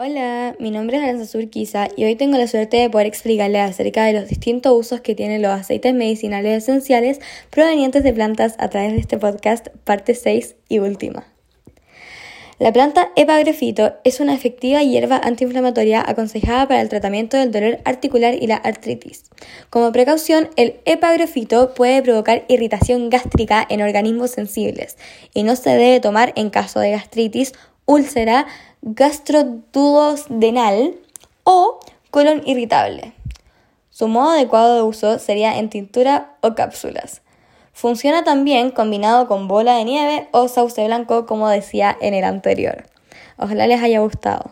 Hola, mi nombre es Aranza Surquiza y hoy tengo la suerte de poder explicarles acerca de los distintos usos que tienen los aceites medicinales esenciales provenientes de plantas a través de este podcast, parte 6 y última. La planta epagrofito es una efectiva hierba antiinflamatoria aconsejada para el tratamiento del dolor articular y la artritis. Como precaución, el epagrofito puede provocar irritación gástrica en organismos sensibles y no se debe tomar en caso de gastritis, úlcera, gastroduodenal o colon irritable. Su modo adecuado de uso sería en tintura o cápsulas. Funciona también combinado con bola de nieve o sauce blanco, como decía en el anterior. Ojalá les haya gustado.